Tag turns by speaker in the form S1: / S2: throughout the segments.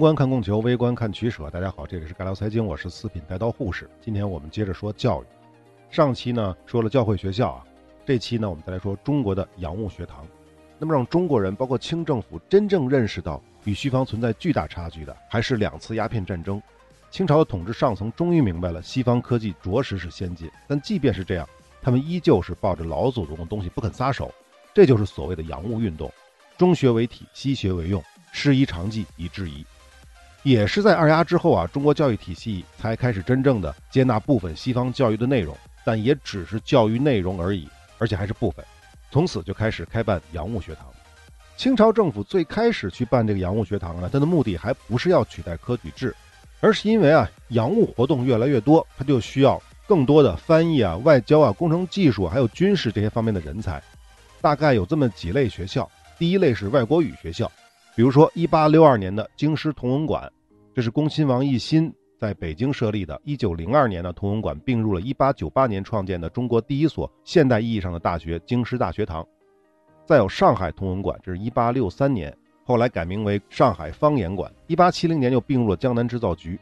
S1: 宏观看供求，微观看取舍。大家好，这里是盖聊财经，我是四品带刀护士。今天我们接着说教育。上期呢说了教会学校啊，这期呢我们再来说中国的洋务学堂。那么让中国人，包括清政府真正认识到与西方存在巨大差距的，还是两次鸦片战争。清朝的统治上层终于明白了西方科技着实是先进，但即便是这样，他们依旧是抱着老祖宗的东西不肯撒手。这就是所谓的洋务运动，中学为体，西学为用，师夷长技以制夷。也是在二鸦之后啊，中国教育体系才开始真正的接纳部分西方教育的内容，但也只是教育内容而已，而且还是部分。从此就开始开办洋务学堂。清朝政府最开始去办这个洋务学堂呢，它的目的还不是要取代科举制，而是因为啊，洋务活动越来越多，它就需要更多的翻译啊、外交啊、工程技术还有军事这些方面的人才。大概有这么几类学校，第一类是外国语学校。比如说，一八六二年的京师同文馆，这是恭亲王奕欣在北京设立的。一九零二年呢，同文馆并入了一八九八年创建的中国第一所现代意义上的大学——京师大学堂。再有上海同文馆，这是一八六三年，后来改名为上海方言馆。一八七零年又并入了江南制造局。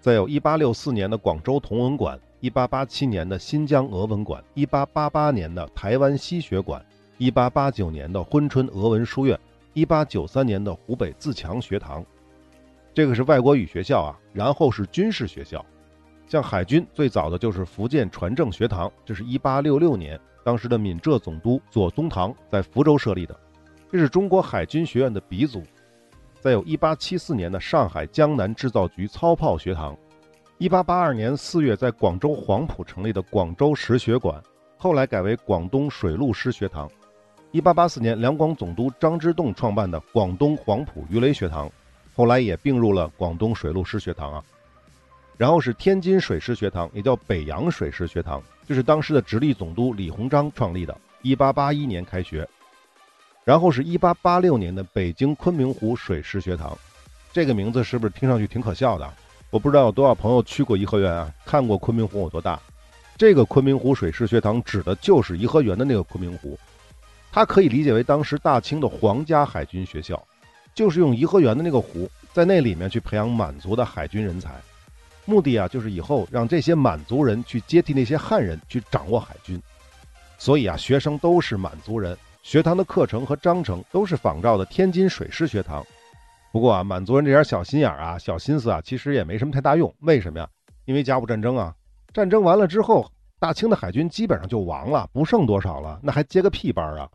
S1: 再有一八六四年的广州同文馆，一八八七年的新疆俄文馆，一八八八年的台湾西学馆，一八八九年的珲春俄文书院。一八九三年的湖北自强学堂，这个是外国语学校啊。然后是军事学校，像海军最早的就是福建船政学堂，这是一八六六年，当时的闽浙总督左宗棠在福州设立的，这是中国海军学院的鼻祖。再有一八七四年的上海江南制造局操炮学堂，一八八二年四月在广州黄埔成立的广州实学馆，后来改为广东水陆师学堂。一八八四年，两广总督张之洞创办的广东黄埔鱼雷学堂，后来也并入了广东水陆师学堂啊。然后是天津水师学堂，也叫北洋水师学堂，这是当时的直隶总督李鸿章创立的，一八八一年开学。然后是一八八六年的北京昆明湖水师学堂，这个名字是不是听上去挺可笑的？我不知道有多少朋友去过颐和园啊，看过昆明湖有多大？这个昆明湖水师学堂指的就是颐和园的那个昆明湖。它可以理解为当时大清的皇家海军学校，就是用颐和园的那个湖，在那里面去培养满族的海军人才，目的啊就是以后让这些满族人去接替那些汉人去掌握海军，所以啊学生都是满族人，学堂的课程和章程都是仿照的天津水师学堂。不过啊满族人这点小心眼啊、小心思啊，其实也没什么太大用。为什么呀？因为甲午战争啊，战争完了之后，大清的海军基本上就亡了，不剩多少了，那还接个屁班啊！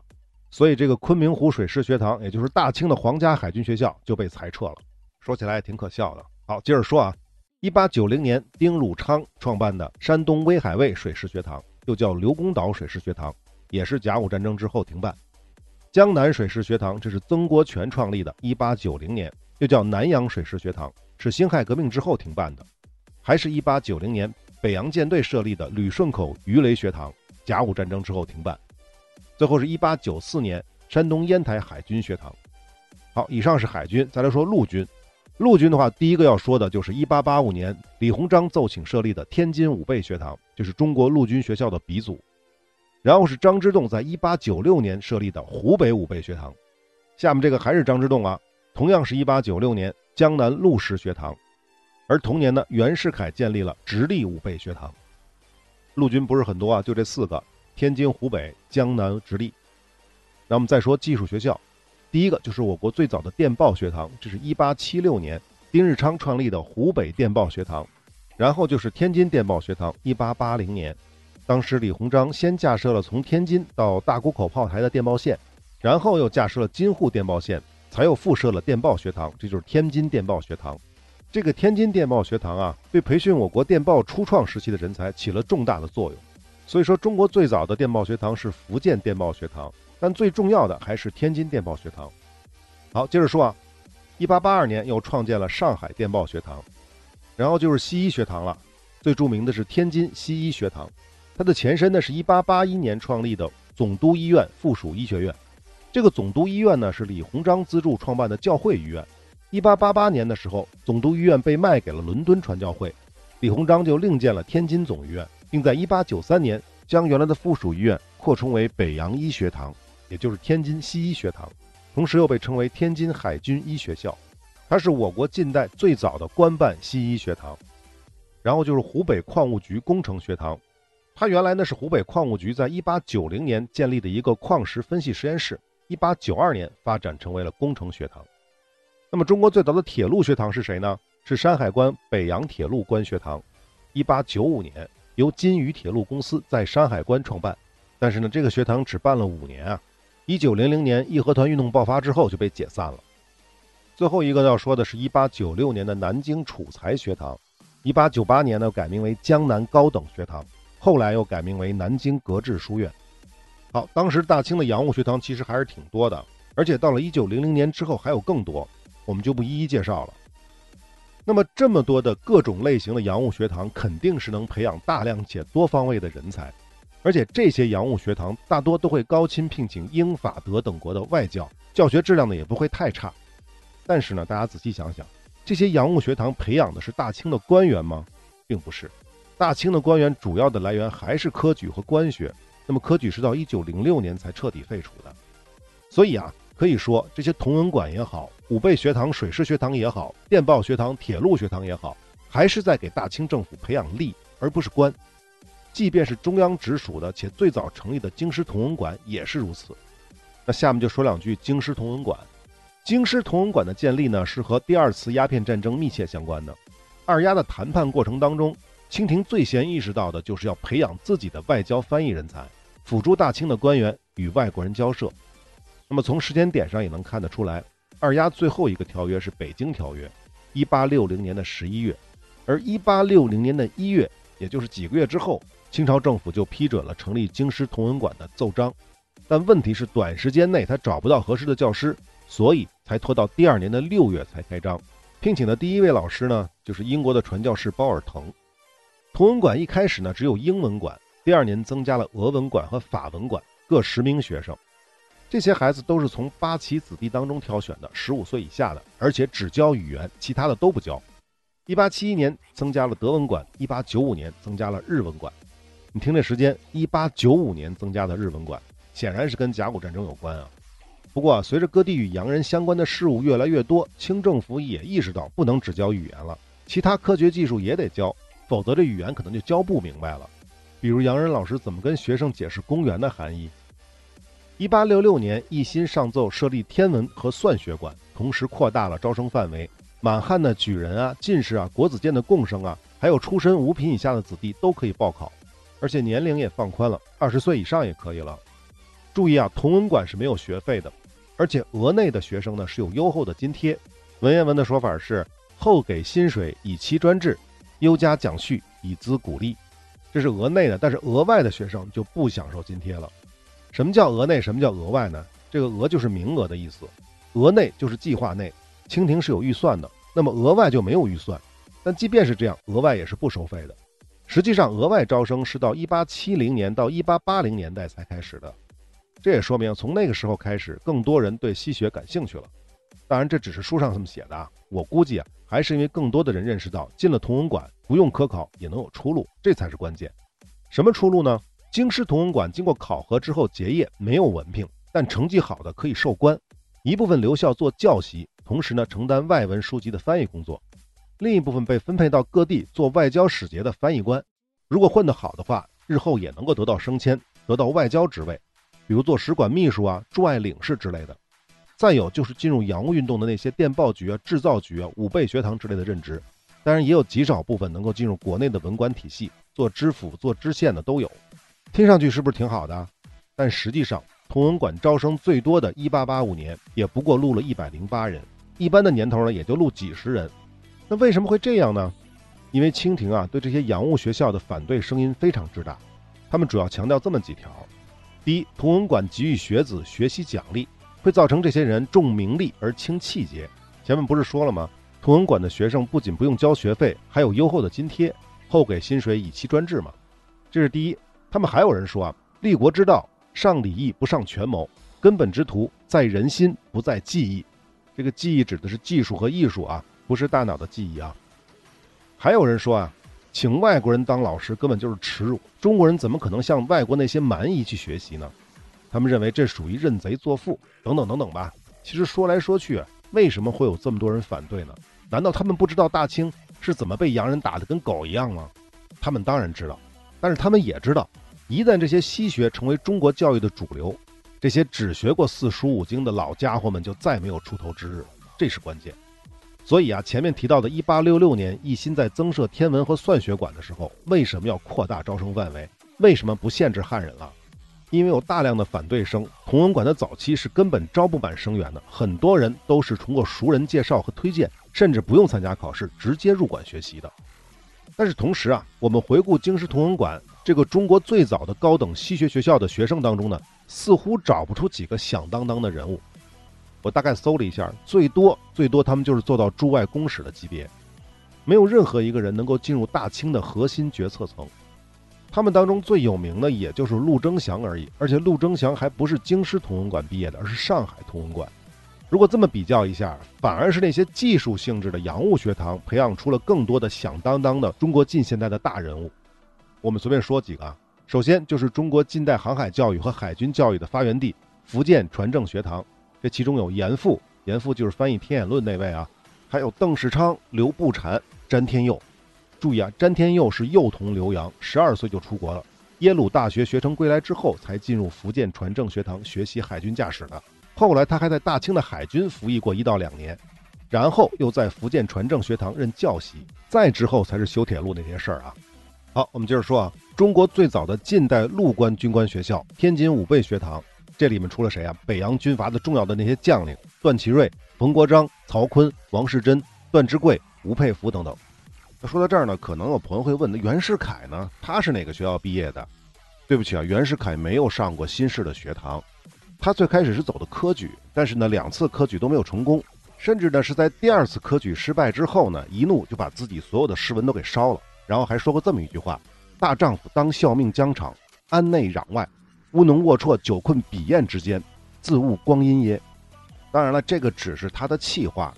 S1: 所以，这个昆明湖水师学堂，也就是大清的皇家海军学校，就被裁撤了。说起来也挺可笑的。好，接着说啊，一八九零年，丁汝昌创办的山东威海卫水师学堂，又叫刘公岛水师学堂，也是甲午战争之后停办。江南水师学堂，这是曾国荃创立的，一八九零年，又叫南洋水师学堂，是辛亥革命之后停办的。还是一八九零年，北洋舰队设立的旅顺口鱼雷学堂，甲午战争之后停办。最后是一八九四年，山东烟台海军学堂。好，以上是海军，再来说陆军。陆军的话，第一个要说的就是一八八五年李鸿章奏请设立的天津武备学堂，就是中国陆军学校的鼻祖。然后是张之洞在一八九六年设立的湖北武备学堂。下面这个还是张之洞啊，同样是一八九六年江南陆师学堂。而同年呢，袁世凯建立了直隶武备学堂。陆军不是很多啊，就这四个。天津、湖北、江南、直隶。那我们再说技术学校，第一个就是我国最早的电报学堂，这是一八七六年丁日昌创立的湖北电报学堂。然后就是天津电报学堂，一八八零年，当时李鸿章先架设了从天津到大沽口炮台的电报线，然后又架设了京沪电报线，才又复设了电报学堂，这就是天津电报学堂。这个天津电报学堂啊，对培训我国电报初创时期的人才起了重大的作用。所以说，中国最早的电报学堂是福建电报学堂，但最重要的还是天津电报学堂。好，接着说啊，一八八二年又创建了上海电报学堂，然后就是西医学堂了。最著名的是天津西医学堂，它的前身呢是一八八一年创立的总督医院附属医学院。这个总督医院呢是李鸿章资助创办的教会医院。一八八八年的时候，总督医院被卖给了伦敦传教会，李鸿章就另建了天津总医院。并在1893年将原来的附属医院扩充为北洋医学堂，也就是天津西医学堂，同时又被称为天津海军医学校。它是我国近代最早的官办西医学堂。然后就是湖北矿务局工程学堂，它原来呢是湖北矿务局在1890年建立的一个矿石分析实验室，1892年发展成为了工程学堂。那么中国最早的铁路学堂是谁呢？是山海关北洋铁路官学堂，1895年由金渝铁路公司在山海关创办，但是呢这个学堂只办了五年啊，1900年义和团运动爆发之后就被解散了。最后一个要说的是1896年的南京楚才学堂。一八九八年呢，改名为江南高等学堂，后来又改名为南京格致书院。好，当时大清的洋务学堂其实还是挺多的，而且到了一九零零年之后还有更多，我们就不一一介绍了。那么这么多的各种类型的洋务学堂，肯定是能培养大量且多方位的人才，而且这些洋务学堂大多都会高薪聘请英法德等国的外教，教学质量呢也不会太差。但是呢，大家仔细想想。这些洋务学堂培养的是大清的官员吗？并不是，大清的官员主要的来源还是科举和官学。那么科举是到一九零六年才彻底废除的。所以啊，可以说这些同文馆也好，武备学堂、水师学堂也好，电报学堂、铁路学堂也好，还是在给大清政府培养吏，而不是官。即便是中央直属的且最早成立的京师同文馆也是如此。那下面就说两句京师同文馆。京师同文馆的建立呢，是和第二次鸦片战争密切相关的。二鸦的谈判过程当中，清廷最先意识到的就是要培养自己的外交翻译人才，辅助大清的官员与外国人交涉。那么从时间点上也能看得出来，二鸦最后一个条约是《北京条约》，一八六零年的十一月，而一八六零年的一月，也就是几个月之后，清朝政府就批准了成立京师同文馆的奏章。但问题是，短时间内他找不到合适的教师。所以才拖到第二年的六月才开张，聘请的第一位老师呢，就是英国的传教士包尔腾。同文馆一开始呢只有英文馆，第二年增加了俄文馆和法文馆，各十名学生。这些孩子都是从八旗子弟当中挑选的，十五岁以下的，而且只教语言，其他的都不教。一八七一年增加了德文馆，一八九五年增加了日文馆。你听这时间，一八九五年增加的日文馆，显然是跟甲午战争有关啊。不过，随着各地与洋人相关的事物越来越多，清政府也意识到不能只教语言了，其他科学技术也得教，否则这语言可能就教不明白了。比如洋人老师怎么跟学生解释公元的含义？一八六六年，一心上奏设立天文和算学馆，同时扩大了招生范围，满汉的举人啊、进士啊、国子监的贡生啊，还有出身五品以下的子弟都可以报考，而且年龄也放宽了，二十岁以上也可以了。注意啊，同文馆是没有学费的。而且额内的学生呢是有优厚的津贴，文言文的说法是后给薪水以期专制，优加奖序以资鼓励，这是额内的。但是额外的学生就不享受津贴了。什么叫额内？什么叫额外呢？这个额就是名额的意思，额内就是计划内，清廷是有预算的，那么额外就没有预算。但即便是这样，额外也是不收费的。实际上，额外招生是到一八七零年到一八八零年代才开始的。这也说明，从那个时候开始，更多人对西学感兴趣了。当然，这只是书上这么写的啊。我估计啊，还是因为更多的人认识到，进了同文馆不用科考也能有出路，这才是关键。什么出路呢？京师同文馆经过考核之后结业，没有文凭，但成绩好的可以授官，一部分留校做教习，同时呢承担外文书籍的翻译工作，另一部分被分配到各地做外交使节的翻译官。如果混得好的话，日后也能够得到升迁，得到外交职位。比如做使馆秘书啊、驻外领事之类的，再有就是进入洋务运动的那些电报局啊、制造局啊、武备学堂之类的任职。当然，也有极少部分能够进入国内的文官体系，做知府、做知县的都有。听上去是不是挺好的？但实际上，同文馆招生最多的1885年，也不过录了一百零八人，一般的年头呢，也就录几十人。那为什么会这样呢？因为清廷啊，对这些洋务学校的反对声音非常之大，他们主要强调这么几条。第一，同文馆给予学子学习奖励，会造成这些人重名利而轻气节。前面不是说了吗？同文馆的学生不仅不用交学费，还有优厚的津贴，后给薪水以期专制嘛。这是第一。他们还有人说啊，立国之道，上礼义不上权谋，根本之图在人心，不在技艺。这个技艺指的是技术和艺术啊，不是大脑的记忆啊。还有人说啊。请外国人当老师根本就是耻辱，中国人怎么可能向外国那些蛮夷去学习呢？他们认为这属于认贼作父，等等等等吧。其实说来说去，为什么会有这么多人反对呢？难道他们不知道大清是怎么被洋人打得跟狗一样吗？他们当然知道，但是他们也知道，一旦这些西学成为中国教育的主流，这些只学过四书五经的老家伙们就再没有出头之日，这是关键。所以啊，前面提到的1866年一心在增设天文和算学馆的时候，为什么要扩大招生范围？为什么不限制汉人了？因为有大量的反对声，同文馆的早期是根本招不满生源的，很多人都是通过熟人介绍和推荐，甚至不用参加考试，直接入馆学习的。但是同时啊，我们回顾京师同文馆这个中国最早的高等西学学校的学生当中呢，似乎找不出几个响当当的人物。我大概搜了一下，最多最多他们就是做到驻外公使的级别，没有任何一个人能够进入大清的核心决策层。他们当中最有名的也就是陆征祥而已，而且陆征祥还不是京师同文馆毕业的，而是上海同文馆。如果这么比较一下，反而是那些技术性质的洋务学堂培养出了更多的响当当的中国近现代的大人物。我们随便说几个啊，首先就是中国近代航海教育和海军教育的发源地——福建船政学堂。这其中有严复，严复就是翻译《天演论》那位啊，还有邓世昌、刘步蟾、詹天佑。注意啊，詹天佑是幼童留洋，十二岁就出国了。耶鲁大学学成归来之后，才进入福建船政学堂学习海军驾驶的。后来他还在大清的海军服役过一到两年，然后又在福建船政学堂任教习。再之后才是修铁路那些事儿啊。好，我们接着说啊，中国最早的近代陆官军官学校——天津武备学堂。这里面出了谁啊？北洋军阀的重要的那些将领：段祺瑞、冯国璋、曹锟、王士珍、段芝贵、吴佩孚等等。那说到这儿呢，可能有朋友会问：那袁世凯呢？他是哪个学校毕业的？对不起啊，袁世凯没有上过新式的学堂。他最开始是走的科举，但是呢，两次科举都没有成功，甚至呢是在第二次科举失败之后呢，一怒就把自己所有的诗文都给烧了，然后还说过这么一句话：“大丈夫当效命疆场，安内攘外。”乌能龌龊，久困笔砚之间，自误光阴耶？当然了，这个只是他的气话。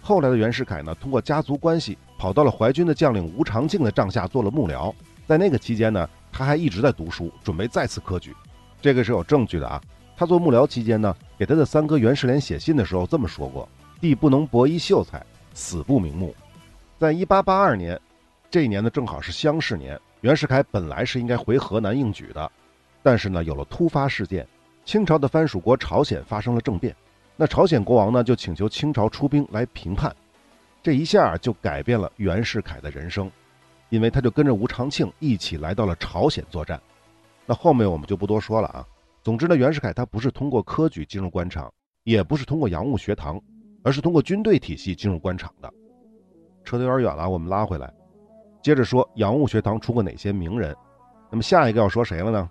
S1: 后来的袁世凯呢，通过家族关系，跑到了淮军的将领吴长庆的帐下做了幕僚。在那个期间呢，他还一直在读书，准备再次科举。这个是有证据的啊。他做幕僚期间呢，给他的三哥袁世莲写信的时候这么说过：“弟不能博一秀才，死不瞑目。”在一八八二年，这一年呢正好是乡试年，袁世凯本来是应该回河南应举的。但是呢，有了突发事件，清朝的藩属国朝鲜发生了政变，那朝鲜国王呢就请求清朝出兵来平叛，这一下就改变了袁世凯的人生，因为他就跟着吴长庆一起来到了朝鲜作战。那后面我们就不多说了啊。总之呢，袁世凯他不是通过科举进入官场，也不是通过洋务学堂，而是通过军队体系进入官场的。扯得有点远了，我们拉回来，接着说洋务学堂出过哪些名人。那么下一个要说谁了呢？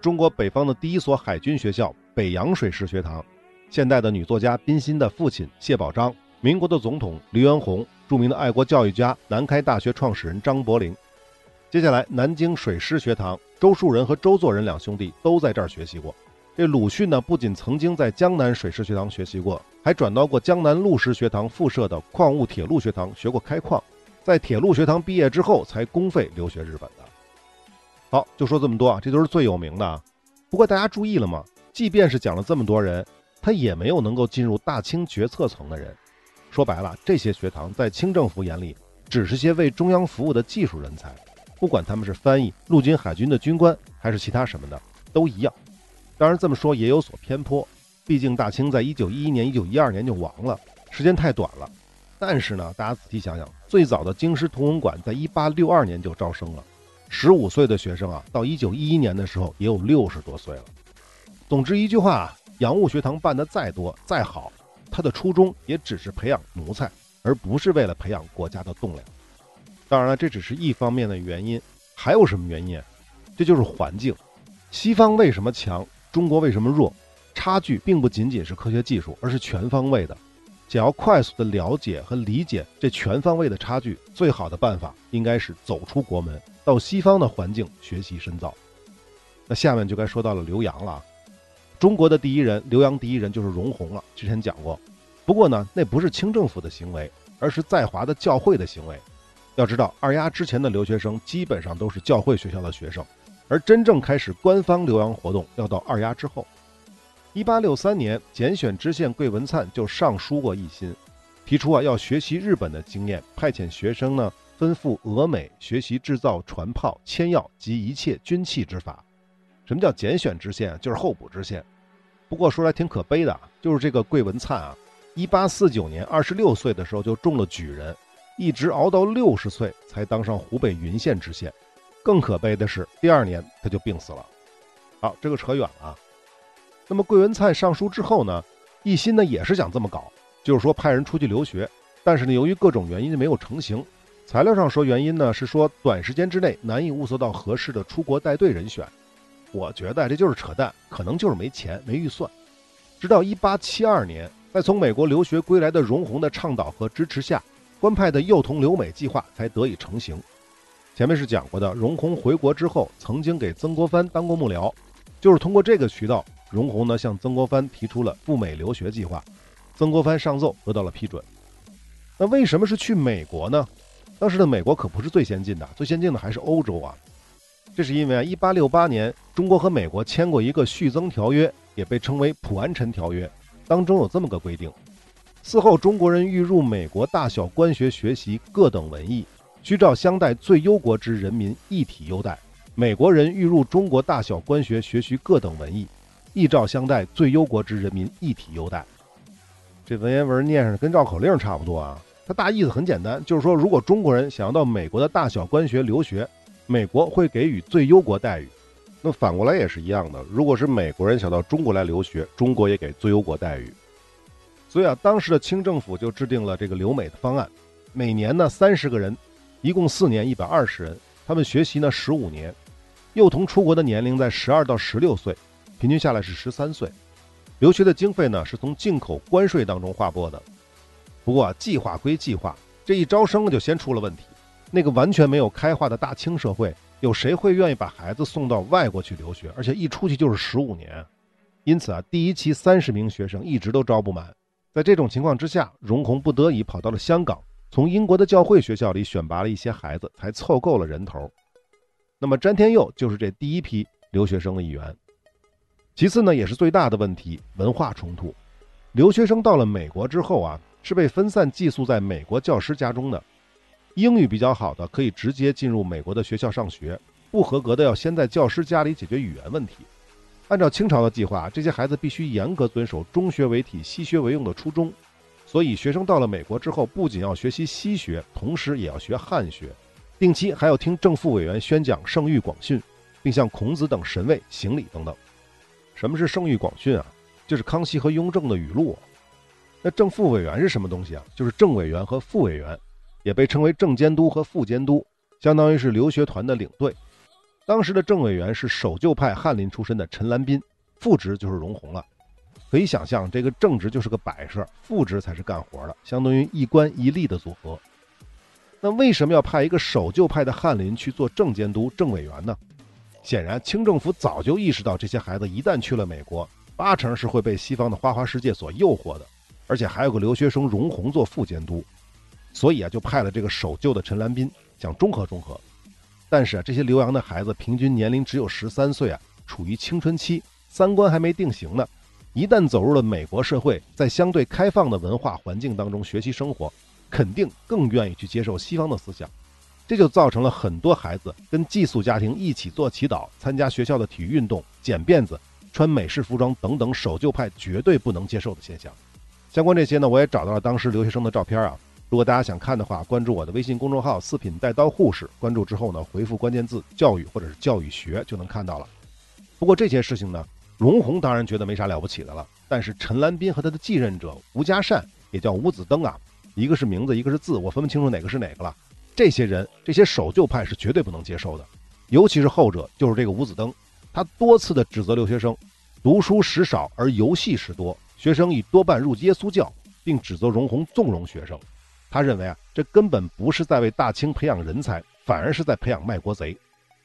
S1: 中国北方的第一所海军学校——北洋水师学堂，现代的女作家冰心的父亲谢宝章，民国的总统黎元洪，著名的爱国教育家南开大学创始人张伯苓。接下来，南京水师学堂，周树人和周作人两兄弟都在这儿学习过。这鲁迅呢，不仅曾经在江南水师学堂学习过，还转到过江南陆师学堂附设的矿物铁路学堂学过开矿，在铁路学堂毕业之后，才公费留学日本的。好，就说这么多啊，这都是最有名的。不过大家注意了吗？即便是讲了这么多人，他也没有能够进入大清决策层的人。说白了，这些学堂在清政府眼里，只是些为中央服务的技术人才，不管他们是翻译、陆军、海军的军官，还是其他什么的，都一样。当然这么说也有所偏颇，毕竟大清在一九一一年、一九一二年就亡了，时间太短了。但是呢，大家仔细想想，最早的京师同文馆在一八六二年就招生了。十五岁的学生啊，到一九一一年的时候也有六十多岁了。总之一句话啊，洋务学堂办得再多再好，它的初衷也只是培养奴才，而不是为了培养国家的栋梁。当然了，这只是一方面的原因，还有什么原因？这就是环境。西方为什么强，中国为什么弱？差距并不仅仅是科学技术，而是全方位的。想要快速的了解和理解这全方位的差距，最好的办法应该是走出国门。到西方的环境学习深造，那下面就该说到了留洋了。中国的第一人，留洋第一人就是容闳了。之前讲过，不过呢，那不是清政府的行为，而是在华的教会的行为。要知道，二丫之前的留学生基本上都是教会学校的学生，而真正开始官方留洋活动要到二丫之后。一八六三年，拣选知县桂文灿就上书过一心，提出啊要学习日本的经验，派遣学生呢奔赴俄美学习制造船炮、铅药及一切军器之法。什么叫拣选知县？就是候补知县。不过说来挺可悲的啊，就是这个桂文灿啊，一八四九年二十六岁的时候就中了举人，一直熬到六十岁才当上湖北云县知县。更可悲的是，第二年他就病死了。好，这个扯远了。那么桂文灿上书之后呢，一心呢也是想这么搞，就是说派人出去留学，但是呢由于各种原因没有成型。材料上说原因呢是说短时间之内难以物色到合适的出国带队人选。我觉得这就是扯淡，可能就是没钱、没预算。直到1872年，在从美国留学归来的荣闳的倡导和支持下，官派的幼童留美计划才得以成型。前面是讲过的，荣闳回国之后，曾经给曾国藩当过幕僚，就是通过这个渠道，荣闳呢向曾国藩提出了赴美留学计划，曾国藩上奏得到了批准。那为什么是去美国呢？当时的美国可不是最先进的，最先进的还是欧洲啊。这是因为啊，一八六八年，中国和美国签过一个续增条约，也被称为普安臣条约，当中有这么个规定：嗣后中国人欲入美国大小官学学习各等文艺，需照相待最优国之人民一体优待；美国人欲入中国大小官学学习各等文艺，一照相待最优国之人民一体优待。这文言文念上跟绕口令差不多啊，它大意思很简单，就是说，如果中国人想要到美国的大小官学留学，美国会给予最优国待遇，那反过来也是一样的。如果是美国人想到中国来留学，中国也给最优国待遇。所以啊，当时的清政府就制定了这个留美的方案，每年呢三十个人，一共四年一百二十人，他们学习呢十五年，幼童出国的年龄在十二到十六岁，平均下来是十三岁。留学的经费呢是从进口关税当中划拨的。不过计划归计划，这一招生就先出了问题。那个完全没有开化的大清社会，有谁会愿意把孩子送到外国去留学？而且一出去就是十五年，因此啊，第一期三十名学生一直都招不满。在这种情况之下，荣闳不得已跑到了香港，从英国的教会学校里选拔了一些孩子，才凑够了人头。那么詹天佑就是这第一批留学生的一员。其次呢，也是最大的问题——文化冲突。留学生到了美国之后啊，是被分散寄宿在美国教师家中的。英语比较好的可以直接进入美国的学校上学，不合格的要先在教师家里解决语言问题。按照清朝的计划，这些孩子必须严格遵守中学为体、西学为用的初衷。所以，学生到了美国之后，不仅要学习西学，同时也要学汉学，定期还要听正副委员宣讲《圣谕广训》，并向孔子等神位行礼等等。什么是《圣谕广训》啊？就是康熙和雍正的语录。那正副委员是什么东西啊？就是正委员和副委员。也被称为正监督和副监督，相当于是留学团的领队。当时的正委员是守旧派翰林出身的陈兰斌，副职就是荣闳了。可以想象，这个正职就是个摆设，副职才是干活的，相当于一官一吏的组合。那为什么要派一个守旧派的翰林去做正监督、正委员呢？显然，清政府早就意识到，这些孩子一旦去了美国，八成是会被西方的花花世界所诱惑的，而且还有个留学生荣闳做副监督。所以啊，就派了这个守旧的陈兰斌，想中和中和。但是啊，这些留洋的孩子平均年龄只有十三岁啊，处于青春期，三观还没定型呢。一旦走入了美国社会，在相对开放的文化环境当中学习生活，肯定更愿意去接受西方的思想。这就造成了很多孩子跟寄宿家庭一起做祈祷、参加学校的体育运动、剪辫子、穿美式服装等等守旧派绝对不能接受的现象。相关这些呢，我也找到了当时留学生的照片啊。如果大家想看的话，关注我的微信公众号“四品带刀护士”。关注之后呢，回复关键字“教育”或者是“教育学”就能看到了。不过这些事情呢，荣闳当然觉得没啥了不起的了。但是陈兰斌和他的继任者吴家善，也叫吴子登啊，一个是名字，一个是字，我分不清楚哪个是哪个了。这些人，这些守旧派是绝对不能接受的。尤其是后者，就是这个吴子登，他多次的指责留学生读书时少而游戏时多，学生已多半入耶稣教，并指责荣闳纵容学生。他认为啊，这根本不是在为大清培养人才，反而是在培养卖国贼。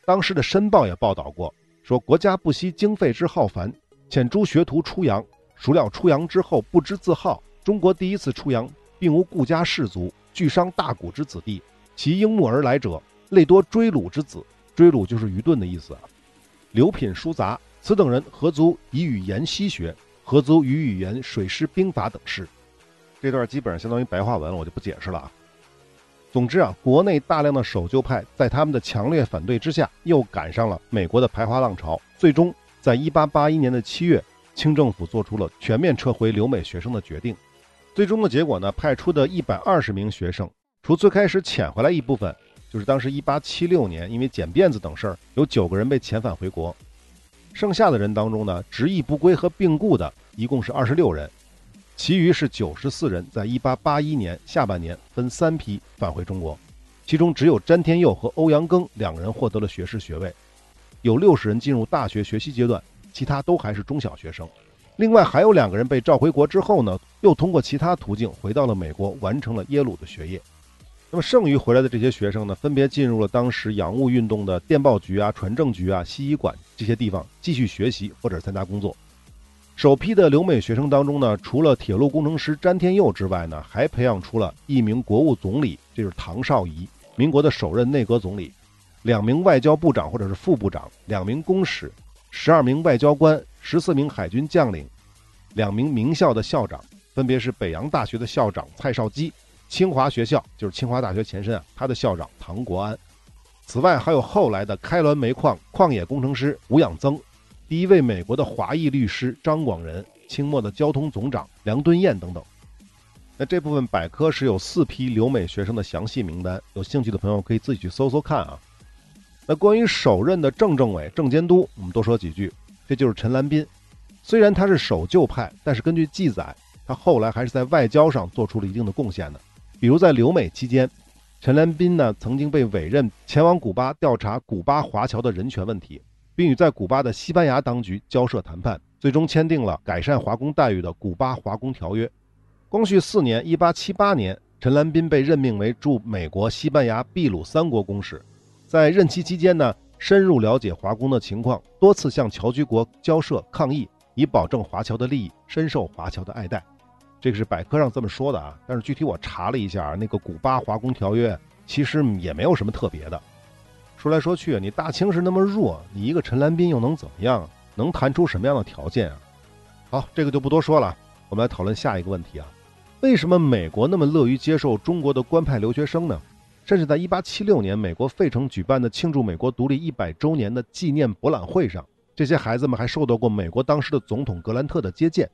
S1: 当时的《申报》也报道过，说国家不惜经费之浩繁，遣诸学徒出洋。孰料出洋之后，不知自号。中国第一次出洋，并无顾家士族，巨商大贾之子弟。其应募而来者，类多追鲁之子。追鲁就是愚钝的意思啊。刘品书杂，此等人何足以与言西学？何足与语言、水师兵法等事。这段基本上相当于白话文了，我就不解释了啊。总之啊，国内大量的守旧派在他们的强烈反对之下，又赶上了美国的排华浪潮。最终，在1881年的七月，清政府做出了全面撤回留美学生的决定。最终的结果呢，派出的一百二十名学生，除最开始遣回来一部分，就是当时1876年因为剪辫子等事儿，有九个人被遣返回国。剩下的人当中呢，执意不归和病故的一共是二十六人。其余是九十四人，在一八八一年下半年分三批返回中国，其中只有詹天佑和欧阳庚两个人获得了学士学位，有六十人进入大学学习阶段，其他都还是中小学生。另外还有两个人被召回国之后呢，又通过其他途径回到了美国，完成了耶鲁的学业。那么剩余回来的这些学生呢，分别进入了当时洋务运动的电报局啊、船政局啊、西医馆这些地方继续学习或者参加工作。首批的留美学生当中呢，除了铁路工程师詹天佑之外呢，还培养出了一名国务总理，这是唐绍仪，民国的首任内阁总理；两名外交部长或者是副部长，两名公使，十二名外交官，十四名海军将领，两名名校的校长，分别是北洋大学的校长蔡绍基，清华学校就是清华大学前身啊，他的校长唐国安。此外，还有后来的开滦煤矿矿业工程师吴养增。第一位美国的华裔律师张广仁，清末的交通总长梁敦彦等等。那这部分百科是有四批留美学生的详细名单，有兴趣的朋友可以自己去搜搜看啊。那关于首任的正政委、郑监督，我们多说几句。这就是陈兰斌，虽然他是守旧派，但是根据记载，他后来还是在外交上做出了一定的贡献的。比如在留美期间，陈兰斌呢曾经被委任前往古巴调查古巴华侨的人权问题。并与在古巴的西班牙当局交涉谈判，最终签订了改善华工待遇的《古巴华工条约》。光绪四年 （1878 年），陈兰斌被任命为驻美国、西班牙、秘鲁三国公使。在任期期间呢，深入了解华工的情况，多次向侨居国交涉抗议，以保证华侨的利益，深受华侨的爱戴。这个是百科上这么说的啊，但是具体我查了一下，那个《古巴华工条约》其实也没有什么特别的。说来说去，你大清是那么弱，你一个陈兰斌又能怎么样？能谈出什么样的条件啊？好，这个就不多说了。我们来讨论下一个问题啊：为什么美国那么乐于接受中国的官派留学生呢？甚至在1876年美国费城举办的庆祝美国独立一百周年的纪念博览会上，这些孩子们还受到过美国当时的总统格兰特的接见。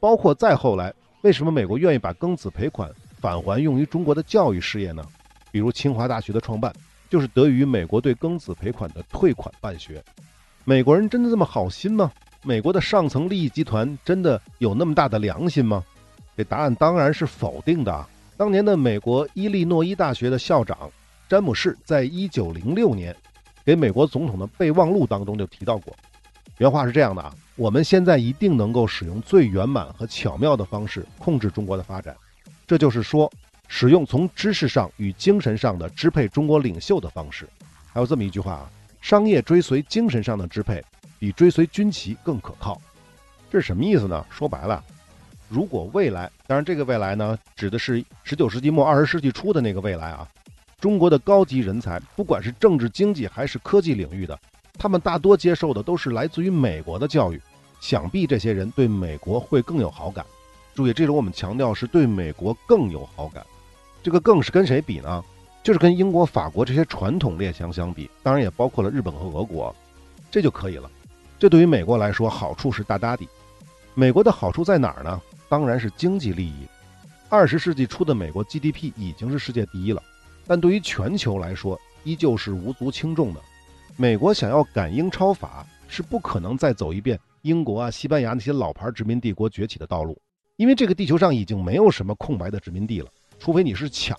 S1: 包括再后来，为什么美国愿意把庚子赔款返还用于中国的教育事业呢？比如清华大学的创办。就是得益于美国对庚子赔款的退款办学，美国人真的这么好心吗？美国的上层利益集团真的有那么大的良心吗？这答案当然是否定的啊。当年的美国伊利诺伊大学的校长詹姆士，在一九零六年给美国总统的备忘录当中就提到过，原话是这样的啊：我们现在一定能够使用最圆满和巧妙的方式控制中国的发展，这就是说。使用从知识上与精神上的支配中国领袖的方式，还有这么一句话啊：商业追随精神上的支配，比追随军旗更可靠。这是什么意思呢？说白了，如果未来，当然这个未来呢，指的是十九世纪末二十世纪初的那个未来啊，中国的高级人才，不管是政治、经济还是科技领域的，他们大多接受的都是来自于美国的教育，想必这些人对美国会更有好感。注意，这里我们强调是对美国更有好感。这个更是跟谁比呢？就是跟英国、法国这些传统列强相比，当然也包括了日本和俄国，这就可以了。这对于美国来说，好处是大大的。美国的好处在哪儿呢？当然是经济利益。二十世纪初的美国 GDP 已经是世界第一了，但对于全球来说，依旧是无足轻重的。美国想要赶英超法，是不可能再走一遍英国啊、西班牙那些老牌殖民帝国崛起的道路，因为这个地球上已经没有什么空白的殖民地了。除非你是抢，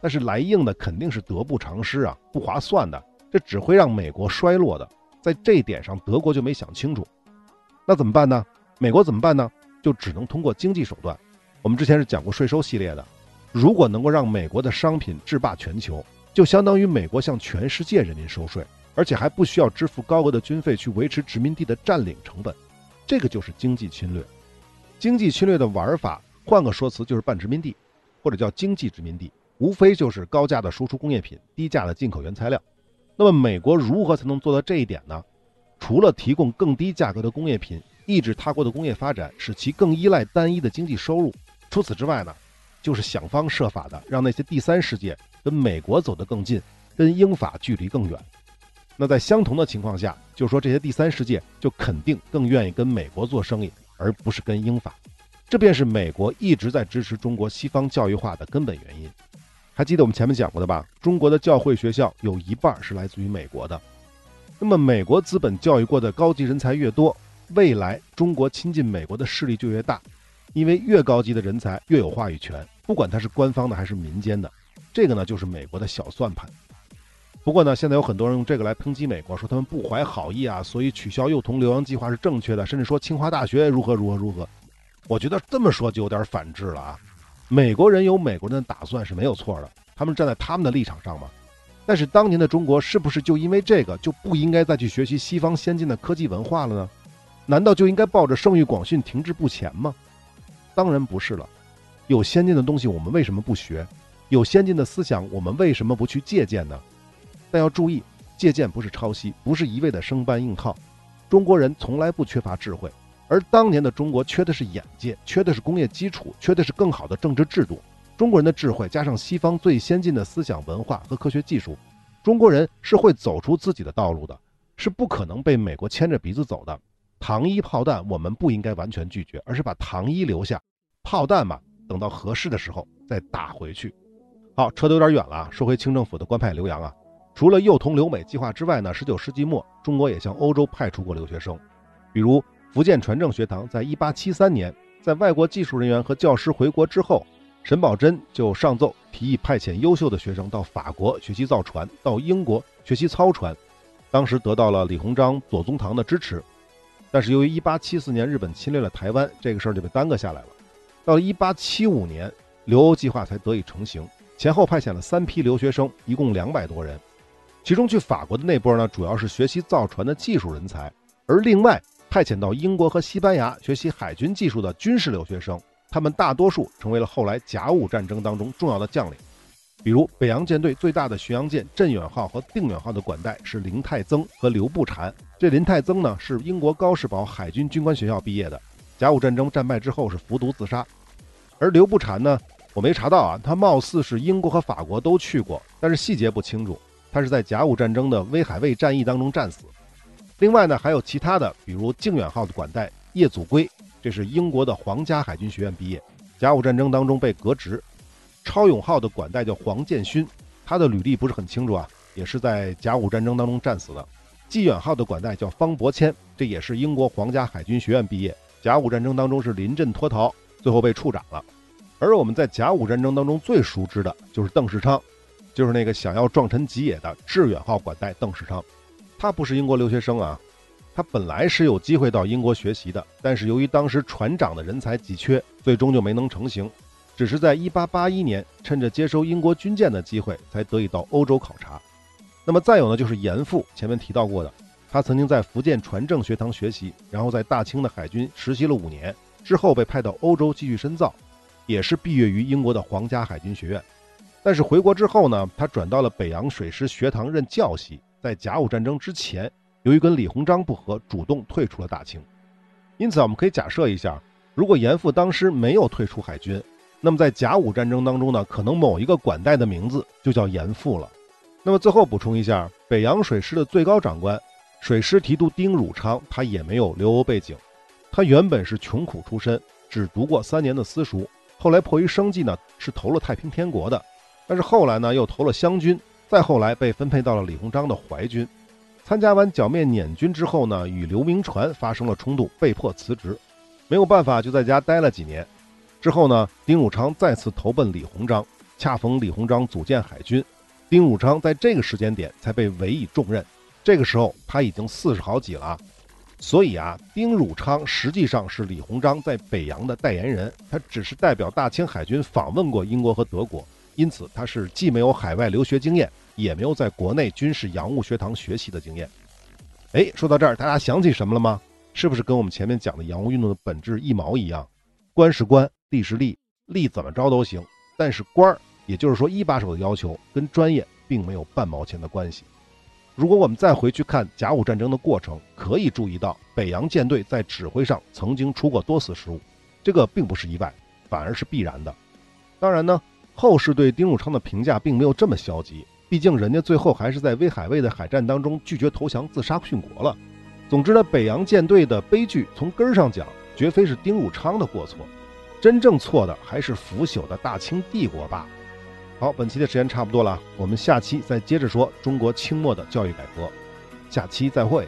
S1: 但是来硬的肯定是得不偿失啊，不划算的，这只会让美国衰落的。在这一点上，德国就没想清楚。那怎么办呢？美国怎么办呢？就只能通过经济手段。我们之前是讲过税收系列的，如果能够让美国的商品制霸全球，就相当于美国向全世界人民收税，而且还不需要支付高额的军费去维持殖民地的占领成本。这个就是经济侵略。经济侵略的玩法，换个说辞就是半殖民地。或者叫经济殖民地，无非就是高价的输出工业品，低价的进口原材料。那么美国如何才能做到这一点呢？除了提供更低价格的工业品，抑制他国的工业发展，使其更依赖单一的经济收入。除此之外呢，就是想方设法的让那些第三世界跟美国走得更近，跟英法距离更远。那在相同的情况下，就说这些第三世界就肯定更愿意跟美国做生意，而不是跟英法。这便是美国一直在支持中国西方教育化的根本原因。还记得我们前面讲过的吧？中国的教会学校有一半是来自于美国的。那么，美国资本教育过的高级人才越多，未来中国亲近美国的势力就越大，因为越高级的人才越有话语权，不管他是官方的还是民间的。这个呢，就是美国的小算盘。不过呢，现在有很多人用这个来抨击美国，说他们不怀好意啊，所以取消幼童留洋计划是正确的，甚至说清华大学如何如何如何。我觉得这么说就有点反智了啊！美国人有美国人的打算是没有错的，他们站在他们的立场上嘛。但是当年的中国是不是就因为这个就不应该再去学习西方先进的科技文化了呢？难道就应该抱着圣域广训停滞不前吗？当然不是了。有先进的东西我们为什么不学？有先进的思想我们为什么不去借鉴呢？但要注意，借鉴不是抄袭，不是一味的生搬硬套。中国人从来不缺乏智慧，而当年的中国缺的是眼界，缺的是工业基础，缺的是更好的政治制度。中国人的智慧加上西方最先进的思想文化和科学技术，中国人是会走出自己的道路的，是不可能被美国牵着鼻子走的。糖衣炮弹我们不应该完全拒绝，而是把糖衣留下，炮弹嘛，等到合适的时候再打回去。好，扯得有点远了啊，说回清政府的官派留洋啊。除了幼童留美计划之外呢，19世纪末，中国也向欧洲派出过留学生，比如福建船政学堂，在1873年，在外国技术人员和教师回国之后，沈葆桢就上奏提议派遣优秀的学生到法国学习造船，到英国学习操船，当时得到了李鸿章、左宗棠的支持。但是由于1874年日本侵略了台湾，这个事儿就被耽搁下来了。到了1875年，留欧计划才得以成型，前后派遣了三批留学生，一共两百多人。其中去法国的那波呢，主要是学习造船的技术人才，而另外派遣到英国和西班牙学习海军技术的军事留学生，他们大多数成为了后来甲午战争当中重要的将领。比如北洋舰队最大的巡洋舰镇远号和定远号的管带是林泰增和刘步蟾。这林泰增呢是英国高士堡海军军官学校毕业的，甲午战争战败之后是服毒自杀。而刘步蟾呢，我没查到啊，他貌似是英国和法国都去过，但是细节不清楚。他是在甲午战争的威海卫战役当中战死。另外呢，还有其他的，比如靖远号的管带叶祖圭，这是英国的皇家海军学院毕业，甲午战争当中被革职。超勇号的管带叫黄建勋，他的履历不是很清楚啊，也是在甲午战争当中战死的。济远号的管带叫方伯谦，这也是英国皇家海军学院毕业，甲午战争当中是临阵脱逃，最后被处斩了。而我们在甲午战争当中最熟知的就是邓世昌。就是那个想要壮臣吉野的致远号管带邓世昌，他不是英国留学生啊，他本来是有机会到英国学习的，但是由于当时船长的人才急缺，最终就没能成行，只是在1881年趁着接收英国军舰的机会，才得以到欧洲考察。那么再有呢，就是严复，前面提到过的，他曾经在福建船政学堂学习，然后在大清的海军实习了五年，之后被派到欧洲继续深造，也是毕业于英国的皇家海军学院。但是回国之后呢，他转到了北洋水师学堂任教习。在甲午战争之前，由于跟李鸿章不和，主动退出了大清。因此，我们可以假设一下，如果严复当时没有退出海军，那么在甲午战争当中呢，可能某一个管带的名字就叫严复了。那么最后补充一下，北洋水师的最高长官水师提督丁汝昌，他也没有留欧背景，他原本是穷苦出身，只读过三年的私塾，后来迫于生计呢，是投了太平天国的。但是后来呢，又投了湘军，再后来被分配到了李鸿章的淮军。参加完剿灭捻军之后呢，与刘铭传发生了冲突，被迫辞职，没有办法就在家待了几年。之后呢，丁汝昌再次投奔李鸿章，恰逢李鸿章组建海军，丁汝昌在这个时间点才被委以重任。这个时候他已经四十好几了，所以啊，丁汝昌实际上是李鸿章在北洋的代言人，他只是代表大清海军访问过英国和德国。因此，他是既没有海外留学经验，也没有在国内军事洋务学堂学习的经验。哎，说到这儿，大家想起什么了吗？是不是跟我们前面讲的洋务运动的本质一毛一样？官是官，吏是吏，吏怎么着都行，但是官儿，也就是说一把手的要求，跟专业并没有半毛钱的关系。如果我们再回去看甲午战争的过程，可以注意到北洋舰队在指挥上曾经出过多次失误，这个并不是意外，反而是必然的。当然呢，后世对丁汝昌的评价并没有这么消极，毕竟人家最后还是在威海卫的海战当中拒绝投降，自杀殉国了。总之呢，北洋舰队的悲剧从根儿上讲，绝非是丁汝昌的过错，真正错的还是腐朽的大清帝国罢了。好，本期的时间差不多了，我们下期再接着说中国清末的教育改革。下期再会。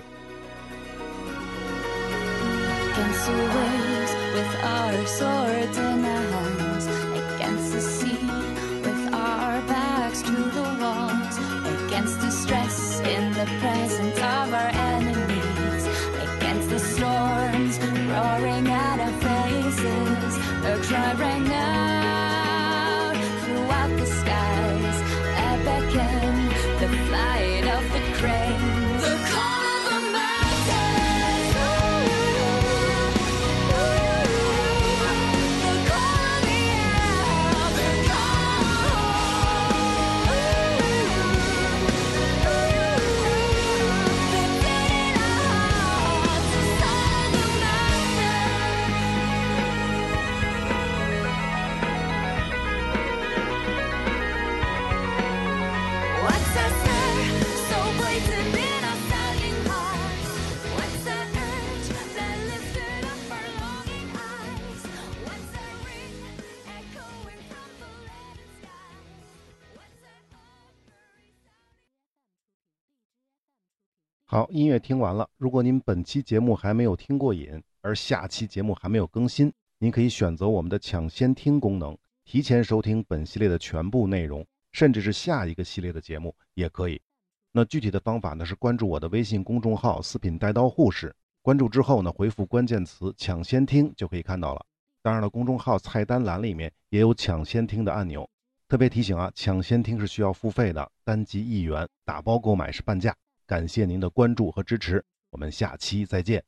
S1: 好，音乐听完了。如果您本期节目还没有听过瘾，而下期节目还没有更新，您可以选择我们的抢先听功能，提前收听本系列的全部内容，甚至是下一个系列的节目也可以。那具体的方法呢，是关注我的微信公众号“四品带刀护士”，关注之后呢，回复关键词“抢先听”就可以看到了。当然了，公众号菜单栏里面也有抢先听的按钮。特别提醒啊，抢先听是需要付费的，单集一元，打包购买是半价。感谢您的关注和支持，我们下期再见。